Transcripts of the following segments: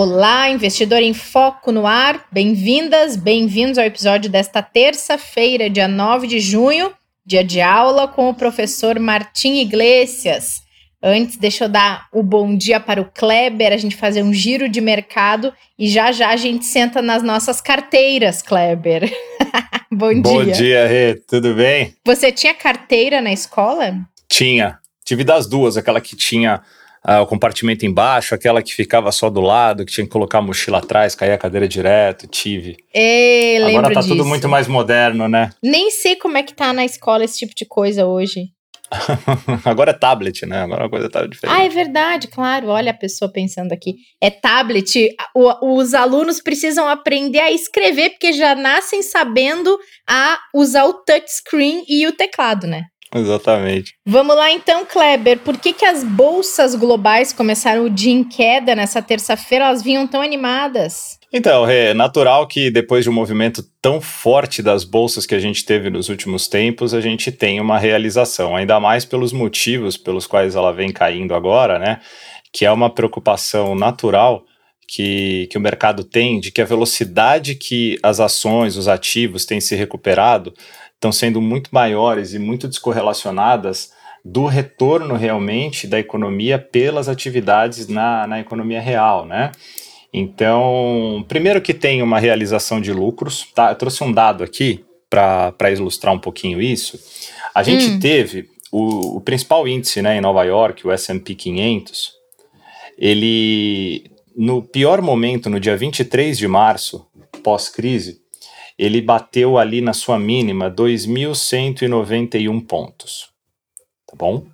Olá, investidor em foco no ar. Bem-vindas, bem-vindos ao episódio desta terça-feira, dia 9 de junho, dia de aula com o professor Martim Iglesias. Antes, deixa eu dar o bom dia para o Kleber, a gente fazer um giro de mercado e já já a gente senta nas nossas carteiras, Kleber. bom dia. Bom dia, Rê, tudo bem? Você tinha carteira na escola? Tinha. Tive das duas, aquela que tinha ah, o compartimento embaixo, aquela que ficava só do lado, que tinha que colocar a mochila atrás, cair a cadeira direto, tive. Ei, Agora tá disso. tudo muito mais moderno, né? Nem sei como é que tá na escola esse tipo de coisa hoje. Agora é tablet, né? Agora a coisa tá diferente. Ah, é verdade, claro. Olha a pessoa pensando aqui. É tablet. O, os alunos precisam aprender a escrever, porque já nascem sabendo a usar o touchscreen e o teclado, né? Exatamente. Vamos lá então, Kleber. Por que, que as bolsas globais começaram o dia em queda nessa terça-feira? Elas vinham tão animadas. Então, é natural que depois de um movimento tão forte das bolsas que a gente teve nos últimos tempos, a gente tenha uma realização, ainda mais pelos motivos pelos quais ela vem caindo agora, né? Que é uma preocupação natural que, que o mercado tem de que a velocidade que as ações, os ativos têm se recuperado estão sendo muito maiores e muito descorrelacionadas do retorno realmente da economia pelas atividades na, na economia real, né? Então, primeiro que tem uma realização de lucros, tá? Eu trouxe um dado aqui para ilustrar um pouquinho isso. A gente hum. teve o, o, principal índice né, em Nova York, o S&P 500, ele, no pior momento, no dia 23 de março, pós-crise, ele bateu ali na sua mínima 2.191 pontos. Tá bom?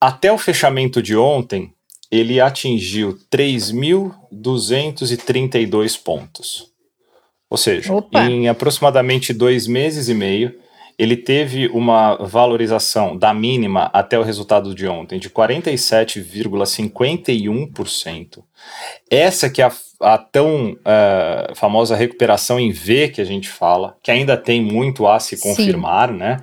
Até o fechamento de ontem, ele atingiu 3.232 pontos. Ou seja, Opa. em aproximadamente dois meses e meio, ele teve uma valorização da mínima até o resultado de ontem de 47,51%. Essa que é a, a tão uh, famosa recuperação em V que a gente fala, que ainda tem muito a se confirmar, Sim. né?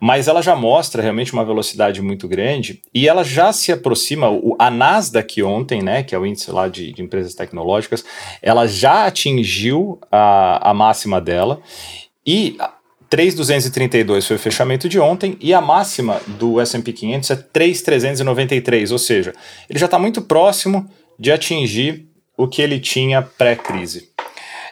mas ela já mostra realmente uma velocidade muito grande e ela já se aproxima, o, a Nasdaq ontem, né, que é o índice lá de, de empresas tecnológicas, ela já atingiu a, a máxima dela e 3,232 foi o fechamento de ontem e a máxima do S&P 500 é 3,393, ou seja, ele já está muito próximo de atingir o que ele tinha pré-crise.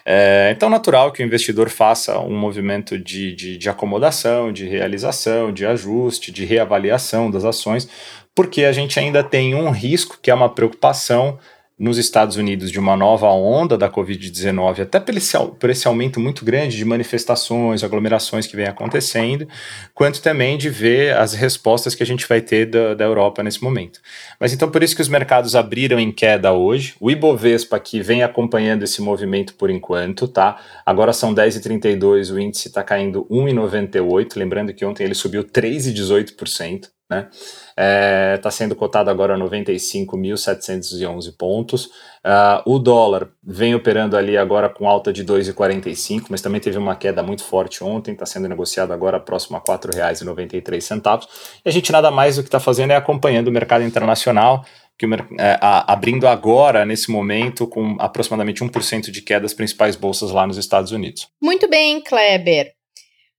É, então, natural que o investidor faça um movimento de, de, de acomodação, de realização, de ajuste, de reavaliação das ações, porque a gente ainda tem um risco, que é uma preocupação nos Estados Unidos de uma nova onda da Covid-19, até por esse, por esse aumento muito grande de manifestações, aglomerações que vem acontecendo, quanto também de ver as respostas que a gente vai ter da, da Europa nesse momento. Mas então por isso que os mercados abriram em queda hoje. O Ibovespa aqui vem acompanhando esse movimento por enquanto, tá? Agora são 10,32, o índice está caindo 1,98, lembrando que ontem ele subiu 3,18% né? Está é, sendo cotado agora a 95.711 pontos. Uh, o dólar vem operando ali agora com alta de 2,45, mas também teve uma queda muito forte ontem, está sendo negociado agora próximo a R$ 4,93. E a gente nada mais do que está fazendo é acompanhando o mercado internacional, que é, a, abrindo agora, nesse momento, com aproximadamente 1% de queda das principais bolsas lá nos Estados Unidos. Muito bem, Kleber.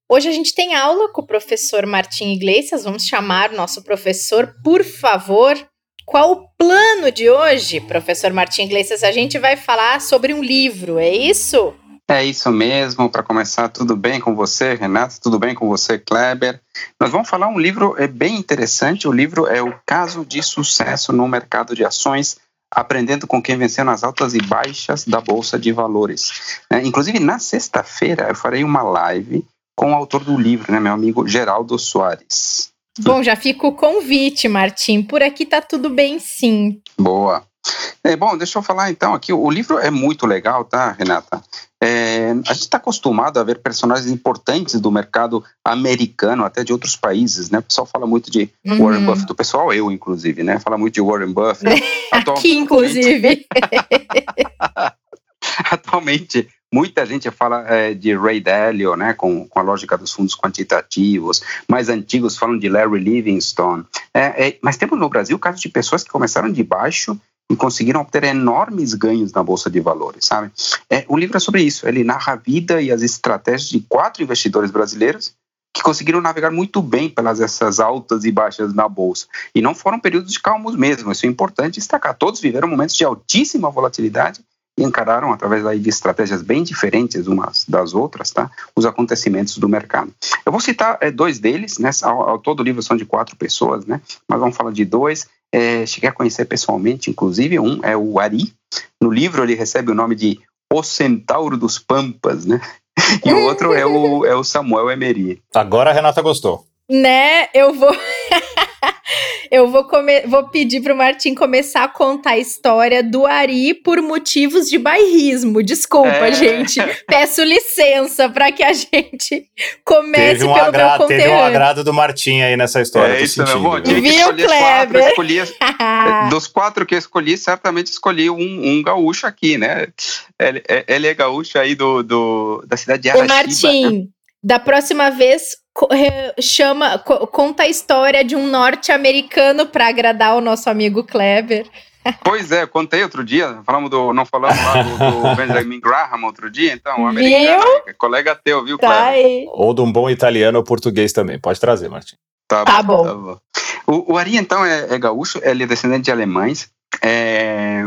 Hoje a gente tem aula com o professor Martim Iglesias. Vamos chamar o nosso professor, por favor. Qual o plano de hoje, professor Martim Iglesias? A gente vai falar sobre um livro, é isso? É isso mesmo. Para começar, tudo bem com você, Renato? Tudo bem com você, Kleber? Nós vamos falar um livro é bem interessante. O livro é o Caso de Sucesso no Mercado de Ações aprendendo com quem venceu nas altas e baixas da Bolsa de Valores. É, inclusive, na sexta-feira, eu farei uma live com o autor do livro, né, meu amigo Geraldo Soares. Bom, já fica o convite, Martim. Por aqui tá tudo bem, sim. Boa. É, bom, deixa eu falar então aqui. O livro é muito legal, tá, Renata? É, a gente está acostumado a ver personagens importantes do mercado americano, até de outros países, né? O pessoal fala muito de uhum. Warren Buffett, o pessoal, eu inclusive, né? Fala muito de Warren Buffett. Aqui, inclusive. Atualmente, muita gente fala é, de Ray Dalio, né, com, com a lógica dos fundos quantitativos. Mais antigos falam de Larry Livingstone. É, é, mas temos no Brasil casos de pessoas que começaram de baixo e conseguiram obter enormes ganhos na bolsa de valores, sabe? É, o livro é sobre isso. Ele narra a vida e as estratégias de quatro investidores brasileiros que conseguiram navegar muito bem pelas essas altas e baixas na bolsa. E não foram períodos de calmos mesmo. Isso é importante destacar. Todos viveram momentos de altíssima volatilidade e encararam, através daí de estratégias bem diferentes umas das outras, tá, os acontecimentos do mercado. Eu vou citar é, dois deles, né, ao, ao, todo o livro são de quatro pessoas, né, mas vamos falar de dois. É, cheguei a conhecer pessoalmente, inclusive, um é o Ari. No livro ele recebe o nome de O Centauro dos Pampas, né, e o outro é o, é o Samuel Emery. Agora a Renata gostou. Né, eu vou... Eu vou, vou pedir pro Martim começar a contar a história do Ari por motivos de bairrismo. Desculpa, é. gente. Peço licença para que a gente comece um pelo agrado, meu Teve um agrado do Martim aí nessa história. É isso mesmo. Bom, Viu, Kleber? Quatro, escolhi, dos quatro que eu escolhi, certamente escolhi um, um gaúcho aqui, né? Ele, ele é gaúcho aí do, do, da cidade de Araxiba. O Martim, né? da próxima vez chama, conta a história de um norte-americano para agradar o nosso amigo Kleber. Pois é, contei outro dia, falamos do, não falamos lá do, do Benjamin Graham outro dia, então, um americano, viu? colega teu, viu, tá. Ou de um bom italiano ou português também, pode trazer, Martim. Tá, tá bom. Tá bom. O, o, Ari, então, é, é gaúcho, ele é descendente de alemães, é,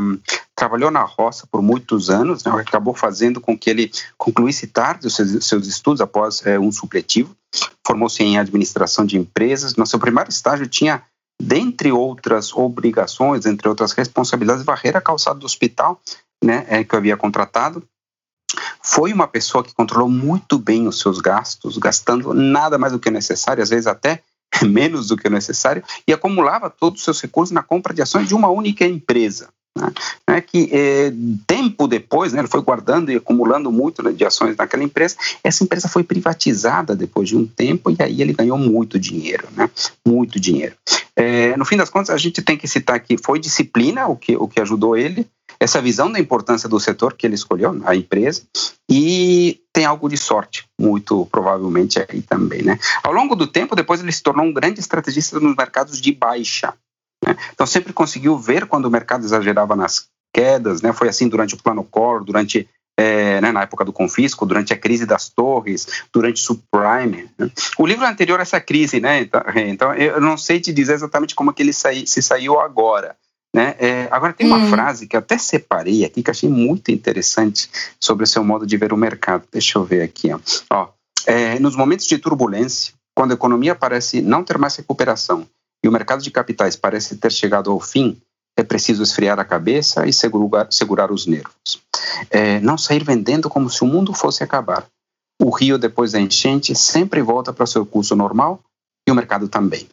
trabalhou na roça por muitos anos, né, acabou fazendo com que ele concluísse tarde os seus, seus estudos após é, um supletivo, formou-se em administração de empresas. No seu primeiro estágio tinha, dentre outras obrigações, entre outras responsabilidades, varrer a calçada do hospital, né, é, que eu havia contratado. Foi uma pessoa que controlou muito bem os seus gastos, gastando nada mais do que necessário, às vezes até menos do que necessário, e acumulava todos os seus recursos na compra de ações de uma única empresa. Né? É que é, tempo depois, né, ele foi guardando e acumulando muito né, de ações naquela empresa, essa empresa foi privatizada depois de um tempo e aí ele ganhou muito dinheiro, né, muito dinheiro. É, no fim das contas, a gente tem que citar que foi disciplina o que, o que ajudou ele, essa visão da importância do setor que ele escolheu, a empresa, e tem algo de sorte, muito provavelmente aí também, né? Ao longo do tempo, depois ele se tornou um grande estrategista nos mercados de baixa, né? Então sempre conseguiu ver quando o mercado exagerava nas quedas, né? Foi assim durante o plano core, durante é, né, na época do confisco, durante a crise das torres, durante o subprime. Né? O livro anterior a essa crise, né? Então, então, eu não sei te dizer exatamente como que ele saí, se saiu agora. Né? É, agora tem uma hum. frase que eu até separei aqui que achei muito interessante sobre o seu modo de ver o mercado. Deixa eu ver aqui. Ó. ó é, nos momentos de turbulência, quando a economia parece não ter mais recuperação e o mercado de capitais parece ter chegado ao fim, é preciso esfriar a cabeça e segurar, segurar os nervos. É, não sair vendendo como se o mundo fosse acabar. O rio, depois da enchente, sempre volta para o seu curso normal e o mercado também.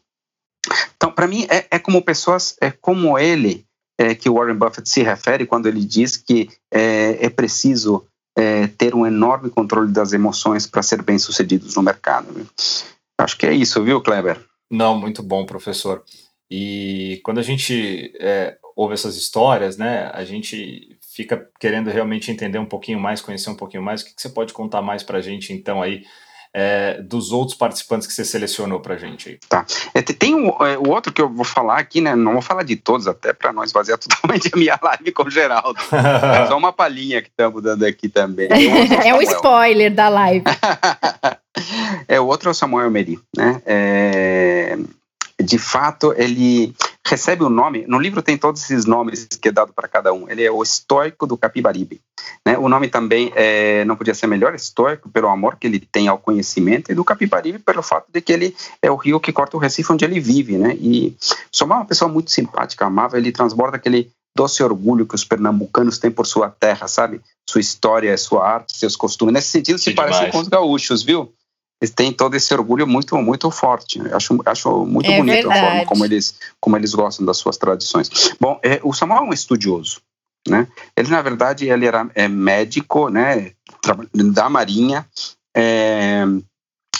Então, para mim, é, é, como pessoas, é como ele é, que Warren Buffett se refere quando ele diz que é, é preciso é, ter um enorme controle das emoções para ser bem sucedidos no mercado. Viu? Acho que é isso, viu, Kleber? Não, muito bom, professor. E quando a gente é, ouve essas histórias, né, a gente fica querendo realmente entender um pouquinho mais, conhecer um pouquinho mais. O que, que você pode contar mais para a gente, então, aí, é, dos outros participantes que você selecionou para a gente aí? Tá. É, tem o, é, o, outro que eu vou falar aqui, né? Não vou falar de todos, até para não esvaziar totalmente a minha live com o Geraldo. é só uma palhinha que estamos dando aqui também. é um spoiler da live. é, o outro é o Samuel Meri, né? É, de fato, ele recebe o nome, no livro tem todos esses nomes que é dado para cada um. Ele é o estoico do Capibaribe. Né? O nome também é, não podia ser melhor, estoico, pelo amor que ele tem ao conhecimento, e do Capibaribe pelo fato de que ele é o rio que corta o Recife onde ele vive. Né? E Somar é uma pessoa muito simpática, amável, ele transborda aquele doce orgulho que os pernambucanos têm por sua terra, sabe? Sua história, sua arte, seus costumes. Nesse sentido, se parece com os gaúchos, viu? Tem todo esse orgulho muito muito forte. Eu acho, acho muito é bonito verdade. a forma como eles, como eles gostam das suas tradições. Bom, é, o Samuel é um estudioso. Né? Ele, na verdade, ele era é, médico né, da Marinha. É,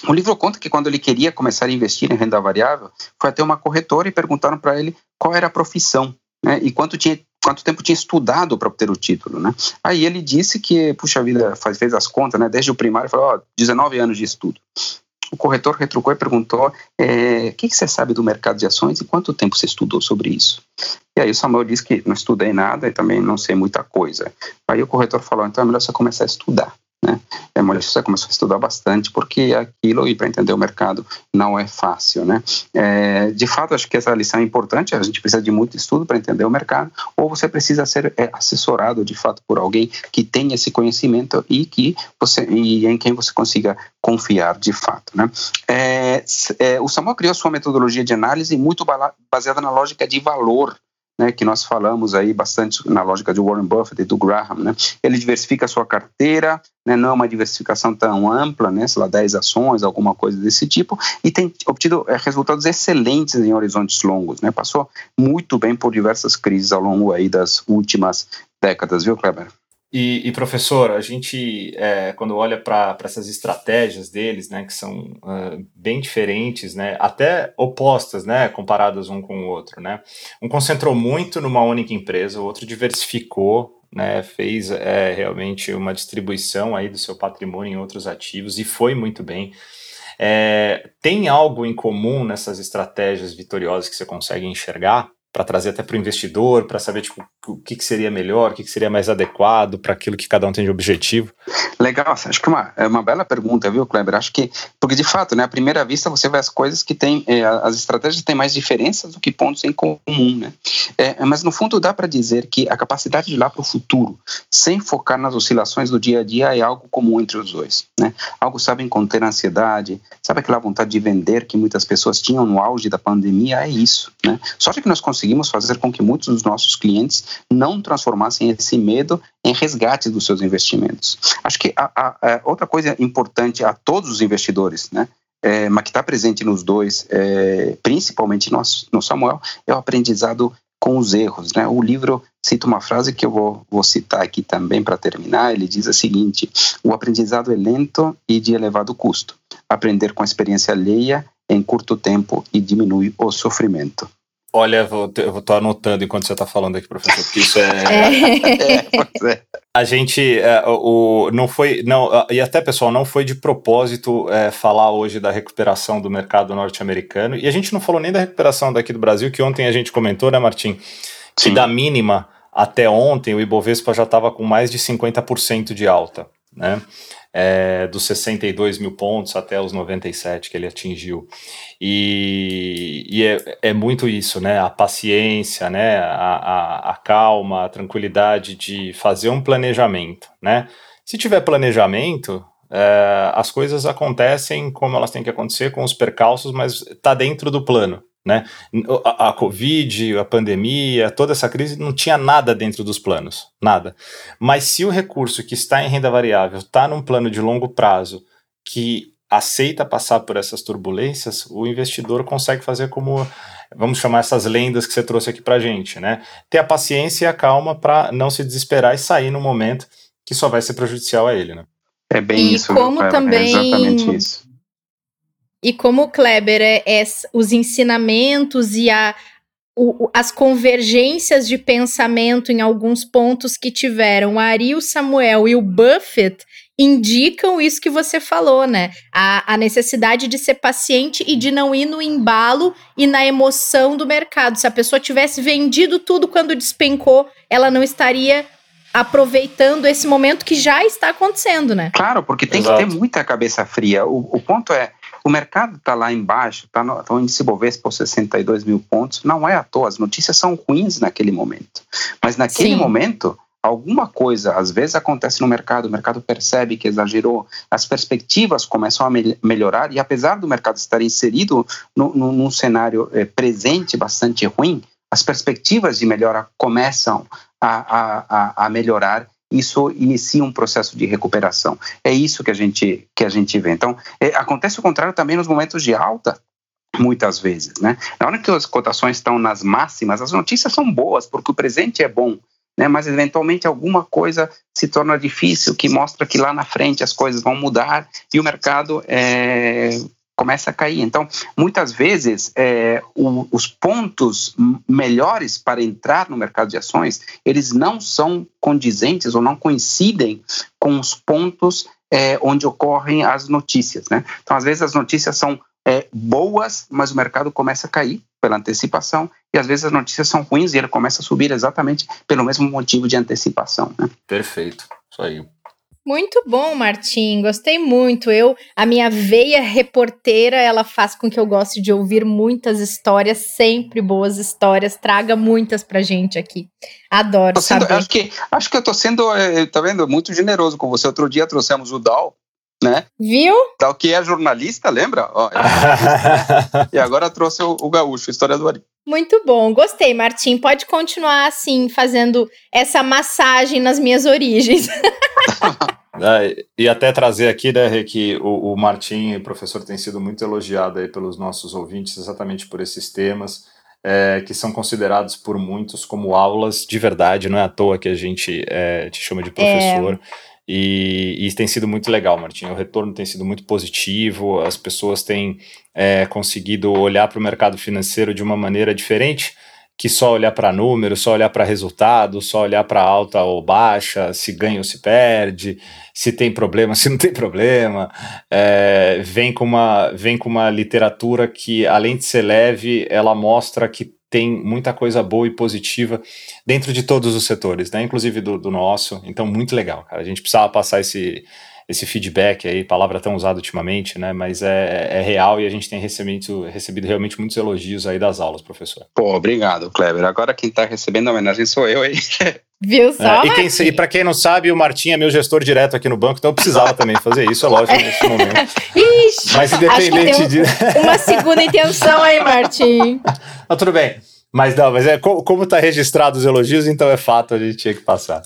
o livro conta que quando ele queria começar a investir em renda variável, foi até uma corretora e perguntaram para ele qual era a profissão né, e quanto, tinha, quanto tempo tinha estudado para obter o título. Né? Aí ele disse que, puxa vida, faz, fez as contas, né, desde o primário, falou, ó, 19 anos de estudo. O corretor retrucou e perguntou: é, o que, que, você sabe do mercado de ações e quanto tempo você estudou sobre isso? E aí o Samuel disse que não estudei nada e também não sei muita coisa. Aí o corretor falou: então é melhor você começar a estudar. Né? É, você começou a estudar bastante porque aquilo e para entender o mercado não é fácil, né? É, de fato, acho que essa lição é importante. A gente precisa de muito estudo para entender o mercado, ou você precisa ser é, assessorado de fato por alguém que tenha esse conhecimento e que você e em quem você consiga confiar de fato, né? É, é o Samuel criou sua metodologia de análise muito baseada na lógica de valor né, que nós falamos aí bastante na lógica de Warren Buffett e do Graham, né? Ele diversifica a sua carteira, né, não é uma diversificação tão ampla, né, sei lá, 10 ações, alguma coisa desse tipo, e tem obtido é, resultados excelentes em horizontes longos, né? Passou muito bem por diversas crises ao longo aí das últimas décadas, viu, Kleber? E, e, professor, a gente, é, quando olha para essas estratégias deles, né, que são uh, bem diferentes, né, até opostas, né, comparadas um com o outro, né, um concentrou muito numa única empresa, o outro diversificou, né, fez é, realmente uma distribuição aí do seu patrimônio em outros ativos e foi muito bem. É, tem algo em comum nessas estratégias vitoriosas que você consegue enxergar? Para trazer até para o investidor, para saber tipo, o que, que seria melhor, o que, que seria mais adequado para aquilo que cada um tem de objetivo? Legal, acho que é uma, é uma bela pergunta, viu, Kleber? Acho que, porque de fato, né, à primeira vista você vê as coisas que têm, é, as estratégias têm mais diferenças do que pontos em comum, né? É, mas no fundo dá para dizer que a capacidade de ir lá para o futuro, sem focar nas oscilações do dia a dia, é algo comum entre os dois, né? Algo sabem conter a ansiedade, sabe aquela vontade de vender que muitas pessoas tinham no auge da pandemia, é isso, né? Só que nós conseguimos fazer com que muitos dos nossos clientes não transformassem esse medo em resgate dos seus investimentos. Acho que a, a, a outra coisa importante a todos os investidores, né? É, mas que está presente nos dois, é, principalmente no, no Samuel, é o aprendizado com os erros. Né? O livro cita uma frase que eu vou, vou citar aqui também para terminar. Ele diz a seguinte: o aprendizado é lento e de elevado custo. Aprender com a experiência alheia em curto tempo e diminui o sofrimento. Olha, vou, eu vou estar anotando enquanto você está falando aqui, professor, porque isso é. é. é a gente é, o, não foi. não E até, pessoal, não foi de propósito é, falar hoje da recuperação do mercado norte-americano. E a gente não falou nem da recuperação daqui do Brasil, que ontem a gente comentou, né, Martim? Que da mínima até ontem o Ibovespa já estava com mais de 50% de alta, né? É, dos 62 mil pontos até os 97 que ele atingiu. E, e é, é, muito isso, né? A paciência, né? A, a, a, calma, a tranquilidade de fazer um planejamento, né? Se tiver planejamento, é, as coisas acontecem como elas têm que acontecer, com os percalços, mas está dentro do plano. Né? A, a, Covid, a pandemia, toda essa crise não tinha nada dentro dos planos, nada. Mas se o recurso que está em renda variável está num plano de longo prazo que aceita passar por essas turbulências, o investidor consegue fazer como, vamos chamar essas lendas que você trouxe aqui para gente, né? Ter a paciência e a calma para não se desesperar e sair no momento que só vai ser prejudicial a ele, né? É bem e isso. Como é também é exatamente isso. E como o Kleber é, é os ensinamentos e a, o, as convergências de pensamento em alguns pontos que tiveram o Ari, o Samuel e o Buffett indicam isso que você falou, né? A, a, necessidade de ser paciente e de não ir no embalo e na emoção do mercado. Se a pessoa tivesse vendido tudo quando despencou, ela não estaria aproveitando esse momento que já está acontecendo, né? Claro, porque tem Exato. que ter muita cabeça fria. O, o ponto é, o mercado está lá embaixo, está no, tá o índice Bovespa 62 mil pontos, não é à toa, as notícias são ruins naquele momento. Mas naquele Sim. momento, alguma coisa às vezes acontece no mercado, o mercado percebe que exagerou, as perspectivas começam a me melhorar e apesar do mercado estar inserido no, no, num cenário eh, presente bastante ruim, as perspectivas de melhora começam a, a, a, a melhorar isso inicia um processo de recuperação. É isso que a gente, que a gente vê. Então, é, acontece o contrário também nos momentos de alta, muitas vezes, né? Na hora que as cotações estão nas máximas, as notícias são boas, porque o presente é bom, né? Mas eventualmente alguma coisa se torna difícil, que mostra que lá na frente as coisas vão mudar e o mercado é, começa a cair. Então, muitas vezes, é, o, os pontos melhores para entrar no mercado de ações, eles não são condizentes ou não coincidem com os pontos é, onde ocorrem as notícias. Né? Então, às vezes, as notícias são é, boas, mas o mercado começa a cair pela antecipação, e às vezes as notícias são ruins e ele começa a subir exatamente pelo mesmo motivo de antecipação. Né? Perfeito, isso aí. Muito bom, Martim. Gostei muito. Eu, a minha veia reporteira, ela faz com que eu goste de ouvir muitas histórias, sempre boas histórias. Traga muitas pra gente aqui. Adoro sendo, saber. Acho que, acho que eu tô sendo, é, tá vendo, muito generoso com você. Outro dia trouxemos o Dal, né? Viu? Dal que é jornalista, lembra? Ó, é e agora trouxe o, o gaúcho, historiador. Muito bom, gostei, Martim. Pode continuar assim, fazendo essa massagem nas minhas origens. É, e até trazer aqui, né, que o, o Martim, o professor, tem sido muito elogiado aí pelos nossos ouvintes exatamente por esses temas, é, que são considerados por muitos como aulas de verdade, não é à toa que a gente é, te chama de professor. É. E, e tem sido muito legal, Martim. O retorno tem sido muito positivo, as pessoas têm é, conseguido olhar para o mercado financeiro de uma maneira diferente que só olhar para números, só olhar para resultado, só olhar para alta ou baixa, se ganha ou se perde, se tem problema, se não tem problema. É, vem, com uma, vem com uma literatura que, além de ser leve, ela mostra que tem muita coisa boa e positiva dentro de todos os setores, né? inclusive do, do nosso. Então, muito legal, cara. A gente precisava passar esse, esse feedback aí, palavra tão usada ultimamente, né? Mas é, é real e a gente tem recebido, recebido realmente muitos elogios aí das aulas, professor. Pô, obrigado, Kleber. Agora quem está recebendo a homenagem sou eu, hein? Viu só? É, e, e para quem não sabe, o Martim é meu gestor direto aqui no banco, então eu precisava também fazer isso, é lógico, nesse momento. Ixi, Mas independente um, de. Uma segunda intenção aí, Martim. Mas tudo bem. Mas não, mas é como está registrado os elogios, então é fato, a gente tinha que passar.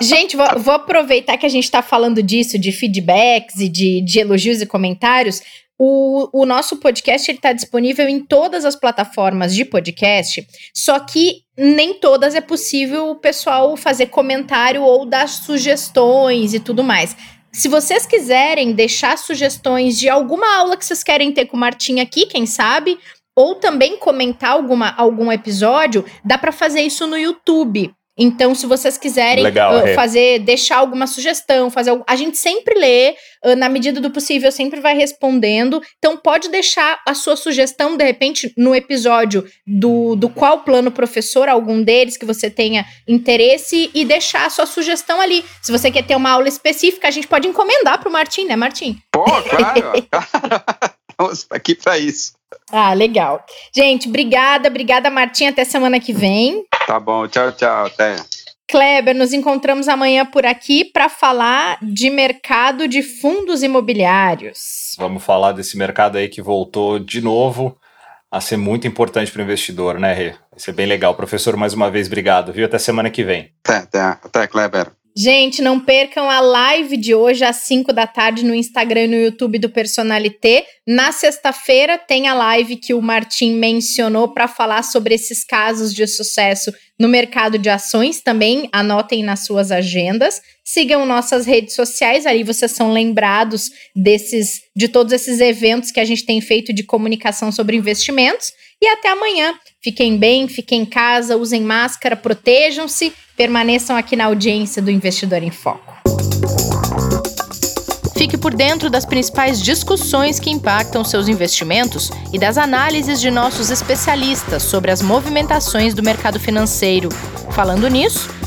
Gente, vou, vou, aproveitar que a gente está falando disso, de feedbacks e de, de elogios e comentários. O, o nosso podcast está disponível em todas as plataformas de podcast, só que nem todas é possível o pessoal fazer comentário ou dar sugestões e tudo mais. Se vocês quiserem deixar sugestões de alguma aula que vocês querem ter com o Martim aqui, quem sabe, ou também comentar alguma, algum episódio, dá para fazer isso no YouTube. Então, se vocês quiserem Legal, uh, fazer, deixar alguma sugestão, fazer a gente sempre lê, uh, na medida do possível, sempre vai respondendo. Então, pode deixar a sua sugestão, de repente, no episódio do, do qual plano professor, algum deles que você tenha interesse, e deixar a sua sugestão ali. Se você quer ter uma aula específica, a gente pode encomendar para o Martim, né, Martim? Pô, claro! Estamos aqui para isso. Ah, legal. Gente, obrigada, obrigada, Martim. Até semana que vem. Tá bom, tchau, tchau. Até. Kleber, nos encontramos amanhã por aqui para falar de mercado de fundos imobiliários. Vamos falar desse mercado aí que voltou de novo a ser muito importante para o investidor, né, Rê? Vai ser bem legal. Professor, mais uma vez, obrigado, viu? Até semana que vem. Até, até, até Kleber. Gente, não percam a live de hoje às 5 da tarde no Instagram e no YouTube do Personalité. Na sexta-feira tem a live que o Martim mencionou para falar sobre esses casos de sucesso no mercado de ações. Também anotem nas suas agendas. Sigam nossas redes sociais, ali vocês são lembrados desses de todos esses eventos que a gente tem feito de comunicação sobre investimentos. E até amanhã. Fiquem bem, fiquem em casa, usem máscara, protejam-se, permaneçam aqui na audiência do Investidor em Foco. Fique por dentro das principais discussões que impactam seus investimentos e das análises de nossos especialistas sobre as movimentações do mercado financeiro. Falando nisso,